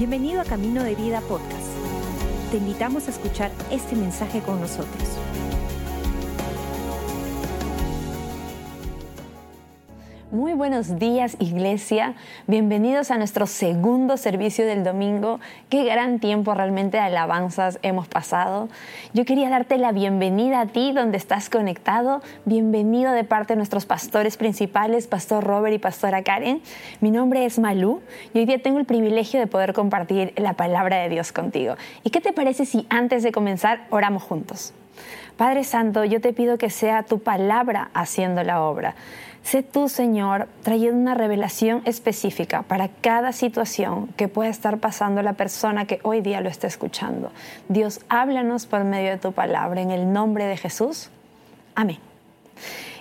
Bienvenido a Camino de Vida Podcast. Te invitamos a escuchar este mensaje con nosotros. Muy buenos días iglesia, bienvenidos a nuestro segundo servicio del domingo. Qué gran tiempo realmente de alabanzas hemos pasado. Yo quería darte la bienvenida a ti donde estás conectado. Bienvenido de parte de nuestros pastores principales, Pastor Robert y Pastora Karen. Mi nombre es Malú y hoy día tengo el privilegio de poder compartir la palabra de Dios contigo. ¿Y qué te parece si antes de comenzar oramos juntos? Padre Santo, yo te pido que sea tu palabra haciendo la obra. Sé tú, Señor, trayendo una revelación específica para cada situación que pueda estar pasando la persona que hoy día lo está escuchando. Dios, háblanos por medio de tu palabra. En el nombre de Jesús. Amén.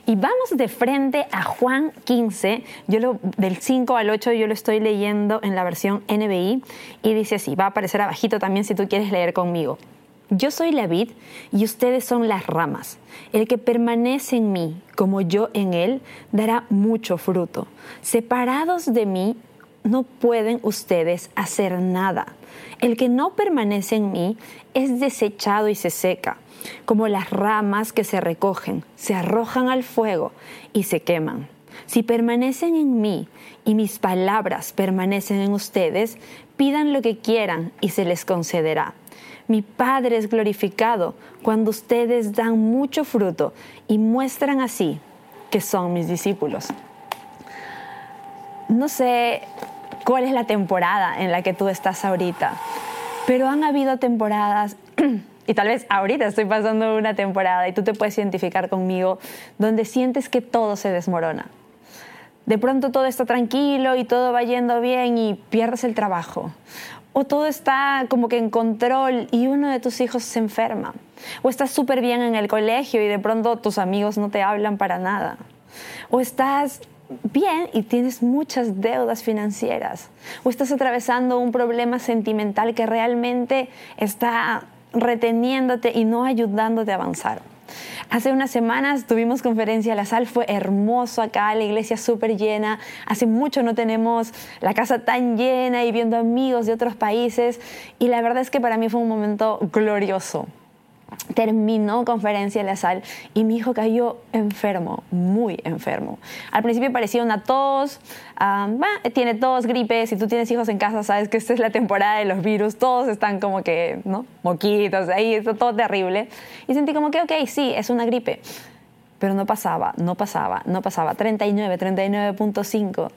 Y vamos de frente a Juan 15, yo lo, del 5 al 8 yo lo estoy leyendo en la versión NBI y dice así, va a aparecer abajito también si tú quieres leer conmigo. Yo soy la vid y ustedes son las ramas. El que permanece en mí, como yo en él, dará mucho fruto. Separados de mí, no pueden ustedes hacer nada. El que no permanece en mí es desechado y se seca, como las ramas que se recogen, se arrojan al fuego y se queman. Si permanecen en mí y mis palabras permanecen en ustedes, pidan lo que quieran y se les concederá mi Padre es glorificado cuando ustedes dan mucho fruto y muestran así que son mis discípulos. No sé cuál es la temporada en la que tú estás ahorita, pero han habido temporadas, y tal vez ahorita estoy pasando una temporada y tú te puedes identificar conmigo, donde sientes que todo se desmorona. De pronto todo está tranquilo y todo va yendo bien y pierdes el trabajo o todo está como que en control y uno de tus hijos se enferma, o estás súper bien en el colegio y de pronto tus amigos no te hablan para nada, o estás bien y tienes muchas deudas financieras, o estás atravesando un problema sentimental que realmente está reteniéndote y no ayudándote a avanzar. Hace unas semanas tuvimos conferencia La Sal, fue hermoso acá, la iglesia súper llena. Hace mucho no tenemos la casa tan llena y viendo amigos de otros países. Y la verdad es que para mí fue un momento glorioso terminó conferencia en la sal y mi hijo cayó enfermo, muy enfermo. Al principio parecía una tos, tiene tos, gripe, si tú tienes hijos en casa sabes que esta es la temporada de los virus, todos están como que, ¿no? Moquitos, ahí, está todo terrible. Y sentí como que, ok, sí, es una gripe. Pero no pasaba, no pasaba, no pasaba. 39, 39.5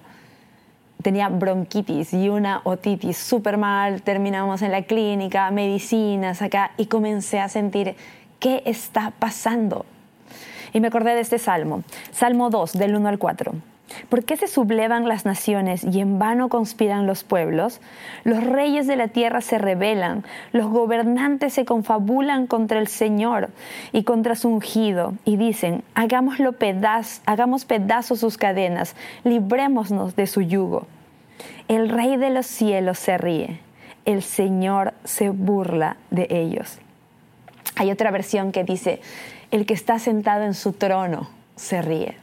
tenía bronquitis y una otitis súper mal, terminamos en la clínica, medicinas acá y comencé a sentir qué está pasando. Y me acordé de este salmo, Salmo 2, del 1 al 4. ¿Por qué se sublevan las naciones y en vano conspiran los pueblos? Los reyes de la tierra se rebelan, los gobernantes se confabulan contra el Señor y contra su ungido, y dicen, hagámoslo pedaz, hagamos pedazos sus cadenas, librémonos de su yugo. El rey de los cielos se ríe, el Señor se burla de ellos. Hay otra versión que dice, el que está sentado en su trono se ríe.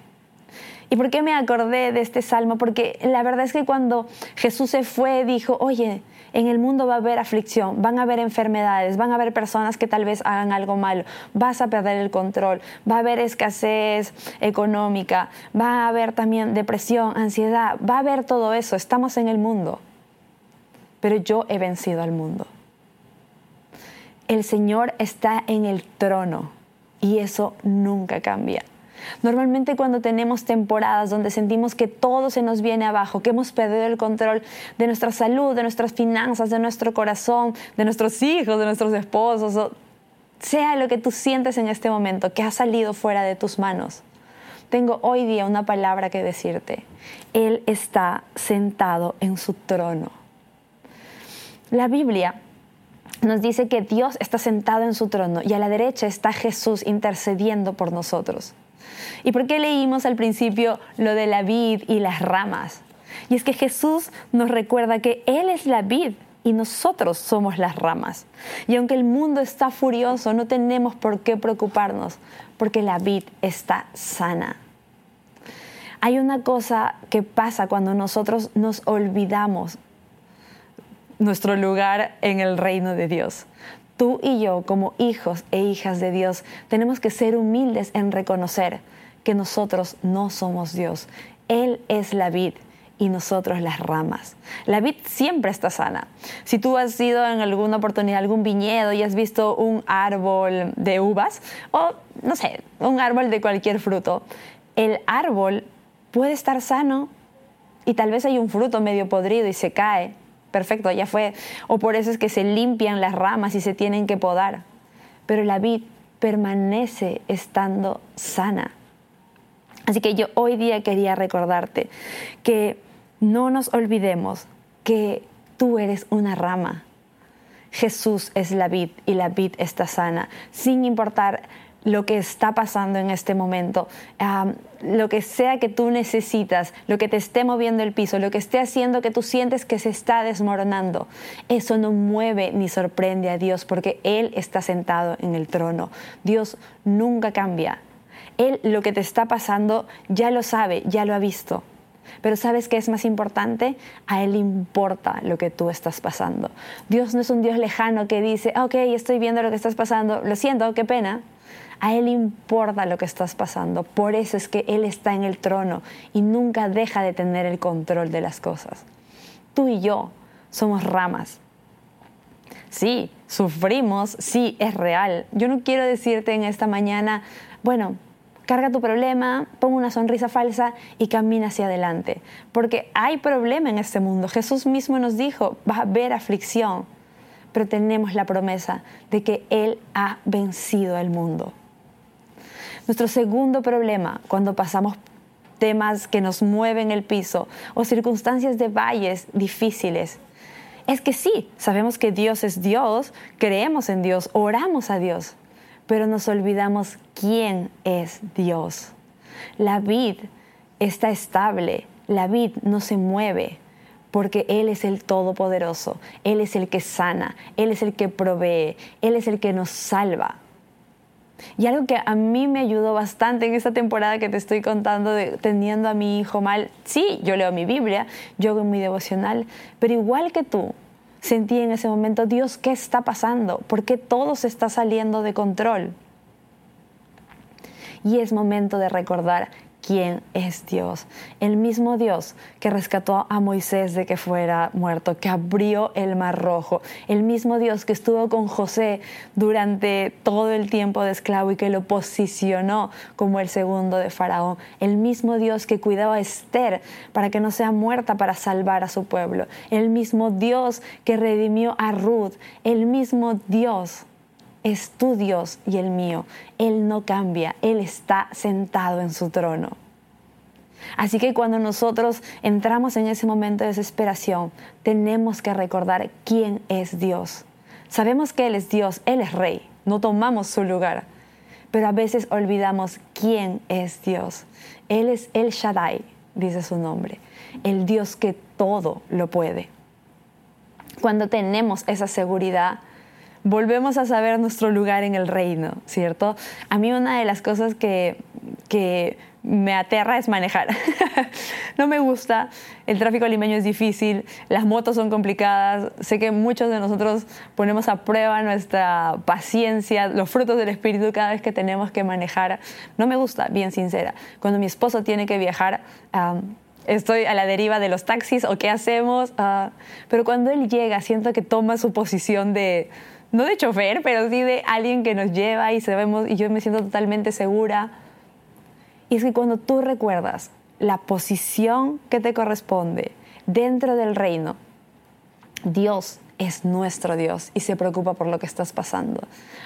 ¿Y por qué me acordé de este salmo? Porque la verdad es que cuando Jesús se fue, dijo, oye, en el mundo va a haber aflicción, van a haber enfermedades, van a haber personas que tal vez hagan algo malo, vas a perder el control, va a haber escasez económica, va a haber también depresión, ansiedad, va a haber todo eso, estamos en el mundo. Pero yo he vencido al mundo. El Señor está en el trono y eso nunca cambia. Normalmente cuando tenemos temporadas donde sentimos que todo se nos viene abajo, que hemos perdido el control de nuestra salud, de nuestras finanzas, de nuestro corazón, de nuestros hijos, de nuestros esposos, sea lo que tú sientes en este momento, que ha salido fuera de tus manos. Tengo hoy día una palabra que decirte. Él está sentado en su trono. La Biblia nos dice que Dios está sentado en su trono y a la derecha está Jesús intercediendo por nosotros. ¿Y por qué leímos al principio lo de la vid y las ramas? Y es que Jesús nos recuerda que Él es la vid y nosotros somos las ramas. Y aunque el mundo está furioso, no tenemos por qué preocuparnos, porque la vid está sana. Hay una cosa que pasa cuando nosotros nos olvidamos nuestro lugar en el reino de Dios. Tú y yo, como hijos e hijas de Dios, tenemos que ser humildes en reconocer que nosotros no somos Dios. Él es la vid y nosotros las ramas. La vid siempre está sana. Si tú has ido en alguna oportunidad a algún viñedo y has visto un árbol de uvas o, no sé, un árbol de cualquier fruto, el árbol puede estar sano y tal vez hay un fruto medio podrido y se cae. Perfecto, ya fue. O por eso es que se limpian las ramas y se tienen que podar. Pero la vid permanece estando sana. Así que yo hoy día quería recordarte que no nos olvidemos que tú eres una rama. Jesús es la vid y la vid está sana, sin importar lo que está pasando en este momento, lo que sea que tú necesitas, lo que te esté moviendo el piso, lo que esté haciendo que tú sientes que se está desmoronando, eso no mueve ni sorprende a Dios porque Él está sentado en el trono. Dios nunca cambia. Él lo que te está pasando ya lo sabe, ya lo ha visto. Pero ¿sabes qué es más importante? A Él importa lo que tú estás pasando. Dios no es un Dios lejano que dice, ok, estoy viendo lo que estás pasando, lo siento, qué pena. A Él importa lo que estás pasando. Por eso es que Él está en el trono y nunca deja de tener el control de las cosas. Tú y yo somos ramas. Sí, sufrimos, sí, es real. Yo no quiero decirte en esta mañana, bueno, carga tu problema, pon una sonrisa falsa y camina hacia adelante. Porque hay problema en este mundo. Jesús mismo nos dijo, va a haber aflicción, pero tenemos la promesa de que Él ha vencido al mundo. Nuestro segundo problema cuando pasamos temas que nos mueven el piso o circunstancias de valles difíciles es que sí, sabemos que Dios es Dios, creemos en Dios, oramos a Dios, pero nos olvidamos quién es Dios. La vid está estable, la vid no se mueve, porque Él es el Todopoderoso, Él es el que sana, Él es el que provee, Él es el que nos salva. Y algo que a mí me ayudó bastante en esta temporada que te estoy contando de teniendo a mi hijo mal, sí, yo leo mi Biblia, yo hago mi devocional, pero igual que tú, sentí en ese momento, Dios, ¿qué está pasando? ¿Por qué todo se está saliendo de control? Y es momento de recordar quién es Dios. El mismo Dios que rescató a Moisés de que fuera muerto, que abrió el mar rojo. El mismo Dios que estuvo con José durante todo el tiempo de esclavo y que lo posicionó como el segundo de Faraón. El mismo Dios que cuidaba a Esther para que no sea muerta para salvar a su pueblo. El mismo Dios que redimió a Ruth. El mismo Dios es tu Dios y el mío. Él no cambia, Él está sentado en su trono. Así que cuando nosotros entramos en ese momento de desesperación, tenemos que recordar quién es Dios. Sabemos que Él es Dios, Él es Rey, no tomamos su lugar, pero a veces olvidamos quién es Dios. Él es El Shaddai, dice su nombre, el Dios que todo lo puede. Cuando tenemos esa seguridad, volvemos a saber nuestro lugar en el reino, ¿cierto? A mí una de las cosas que, que me aterra es manejar. no me gusta, el tráfico limeño es difícil, las motos son complicadas, sé que muchos de nosotros ponemos a prueba nuestra paciencia, los frutos del espíritu cada vez que tenemos que manejar. No me gusta, bien sincera. Cuando mi esposo tiene que viajar, estoy a la deriva de los taxis o qué hacemos, ah, pero cuando él llega siento que toma su posición de no de chofer, pero sí de alguien que nos lleva y sabemos, y yo me siento totalmente segura. Y es que cuando tú recuerdas la posición que te corresponde dentro del reino, Dios es nuestro Dios y se preocupa por lo que estás pasando.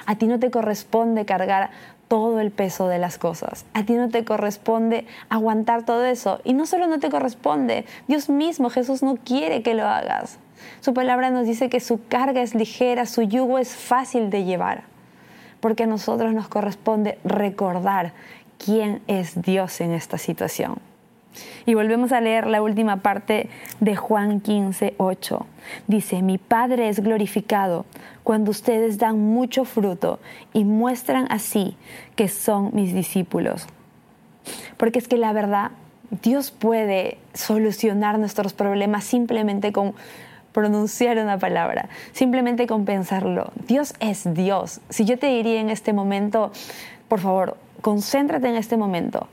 A ti no te corresponde cargar todo el peso de las cosas. A ti no te corresponde aguantar todo eso. Y no solo no te corresponde, Dios mismo, Jesús no quiere que lo hagas. Su palabra nos dice que su carga es ligera, su yugo es fácil de llevar, porque a nosotros nos corresponde recordar quién es Dios en esta situación. Y volvemos a leer la última parte de Juan 15, 8. Dice, mi Padre es glorificado cuando ustedes dan mucho fruto y muestran así que son mis discípulos. Porque es que la verdad, Dios puede solucionar nuestros problemas simplemente con pronunciar una palabra, simplemente con pensarlo. Dios es Dios. Si yo te diría en este momento, por favor, concéntrate en este momento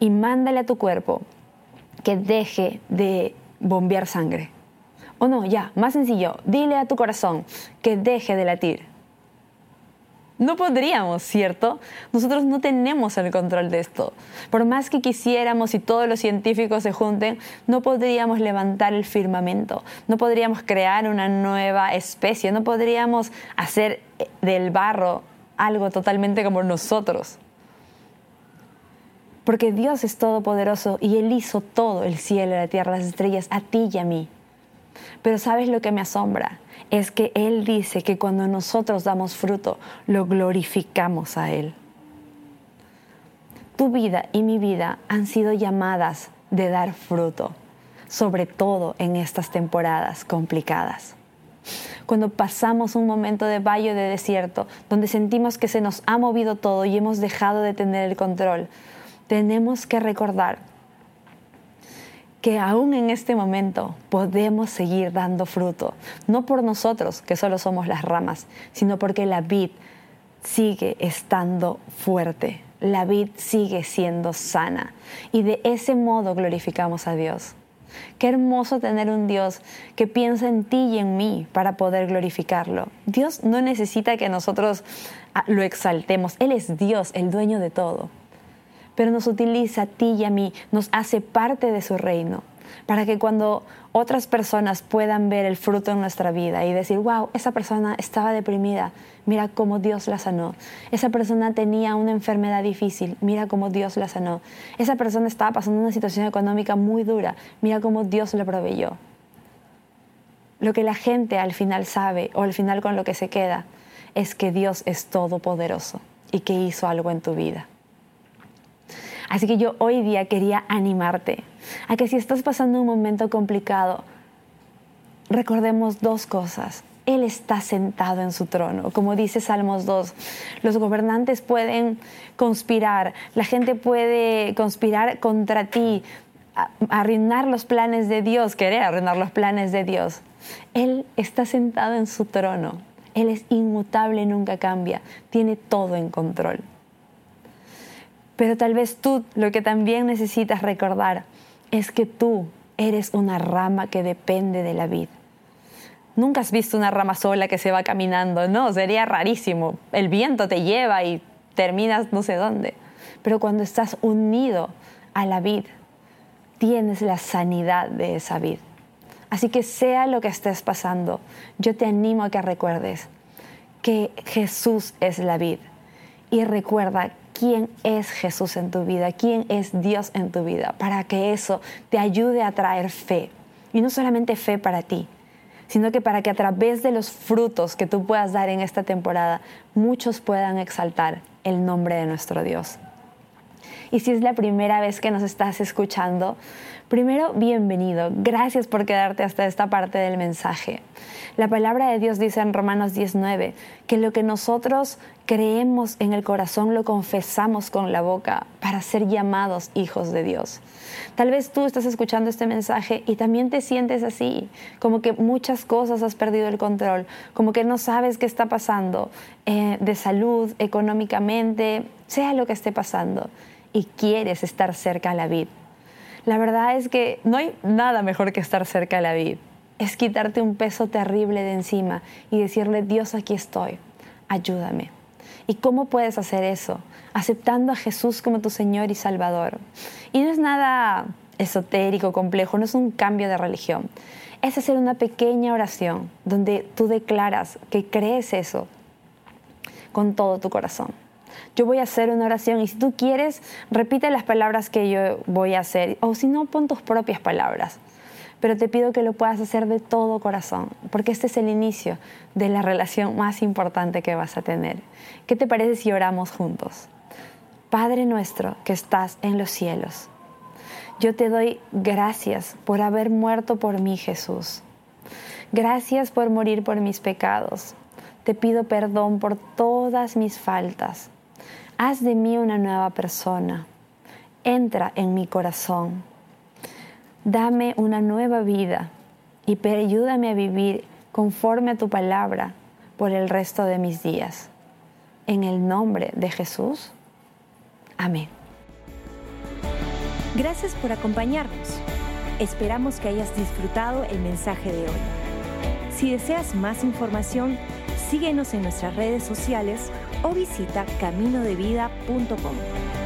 y mándale a tu cuerpo que deje de bombear sangre. O no, ya, más sencillo, dile a tu corazón que deje de latir. No podríamos, ¿cierto? Nosotros no tenemos el control de esto. Por más que quisiéramos y todos los científicos se junten, no podríamos levantar el firmamento, no podríamos crear una nueva especie, no podríamos hacer del barro algo totalmente como nosotros. Porque Dios es todopoderoso y Él hizo todo, el cielo, la tierra, las estrellas, a ti y a mí. Pero ¿sabes lo que me asombra? Es que Él dice que cuando nosotros damos fruto, lo glorificamos a Él. Tu vida y mi vida han sido llamadas de dar fruto, sobre todo en estas temporadas complicadas. Cuando pasamos un momento de valle de desierto, donde sentimos que se nos ha movido todo y hemos dejado de tener el control, tenemos que recordar que aún en este momento podemos seguir dando fruto, no por nosotros, que solo somos las ramas, sino porque la vid sigue estando fuerte, la vid sigue siendo sana. Y de ese modo glorificamos a Dios. Qué hermoso tener un Dios que piensa en ti y en mí para poder glorificarlo. Dios no necesita que nosotros ah, lo exaltemos, Él es Dios, el dueño de todo pero nos utiliza a ti y a mí, nos hace parte de su reino, para que cuando otras personas puedan ver el fruto en nuestra vida y decir, wow, esa persona estaba deprimida, mira cómo Dios la sanó. Esa persona tenía una enfermedad difícil, mira cómo Dios la sanó. Esa persona estaba pasando una situación económica muy dura, mira cómo Dios la proveyó. Lo que la gente al final sabe o al final con lo que se queda es que Dios es todopoderoso y que hizo algo en tu vida. Así que yo hoy día quería animarte a que si estás pasando un momento complicado, recordemos dos cosas. Él está sentado en su trono. Como dice Salmos 2, los gobernantes pueden conspirar, la gente puede conspirar contra ti, arruinar los planes de Dios, querer arruinar los planes de Dios. Él está sentado en su trono. Él es inmutable, nunca cambia, tiene todo en control. Pero tal vez tú lo que también necesitas recordar es que tú eres una rama que depende de la vid. Nunca has visto una rama sola que se va caminando, no, sería rarísimo. El viento te lleva y terminas no sé dónde. Pero cuando estás unido a la vid, tienes la sanidad de esa vid. Así que sea lo que estés pasando, yo te animo a que recuerdes que Jesús es la vid. Y recuerda quién es Jesús en tu vida, quién es Dios en tu vida, para que eso te ayude a traer fe. Y no solamente fe para ti, sino que para que a través de los frutos que tú puedas dar en esta temporada, muchos puedan exaltar el nombre de nuestro Dios. Y si es la primera vez que nos estás escuchando, primero, bienvenido. Gracias por quedarte hasta esta parte del mensaje. La palabra de Dios dice en Romanos 19 que lo que nosotros creemos en el corazón lo confesamos con la boca para ser llamados hijos de Dios. Tal vez tú estás escuchando este mensaje y también te sientes así, como que muchas cosas has perdido el control, como que no sabes qué está pasando eh, de salud, económicamente, sea lo que esté pasando, y quieres estar cerca a la vid. La verdad es que no hay nada mejor que estar cerca a la vid es quitarte un peso terrible de encima y decirle, Dios, aquí estoy, ayúdame. ¿Y cómo puedes hacer eso? Aceptando a Jesús como tu Señor y Salvador. Y no es nada esotérico, complejo, no es un cambio de religión. Es hacer una pequeña oración donde tú declaras que crees eso con todo tu corazón. Yo voy a hacer una oración y si tú quieres, repite las palabras que yo voy a hacer o si no, pon tus propias palabras pero te pido que lo puedas hacer de todo corazón, porque este es el inicio de la relación más importante que vas a tener. ¿Qué te parece si oramos juntos? Padre nuestro que estás en los cielos, yo te doy gracias por haber muerto por mí, Jesús. Gracias por morir por mis pecados. Te pido perdón por todas mis faltas. Haz de mí una nueva persona. Entra en mi corazón Dame una nueva vida y ayúdame a vivir conforme a tu palabra por el resto de mis días. En el nombre de Jesús. Amén. Gracias por acompañarnos. Esperamos que hayas disfrutado el mensaje de hoy. Si deseas más información, síguenos en nuestras redes sociales o visita caminodevida.com.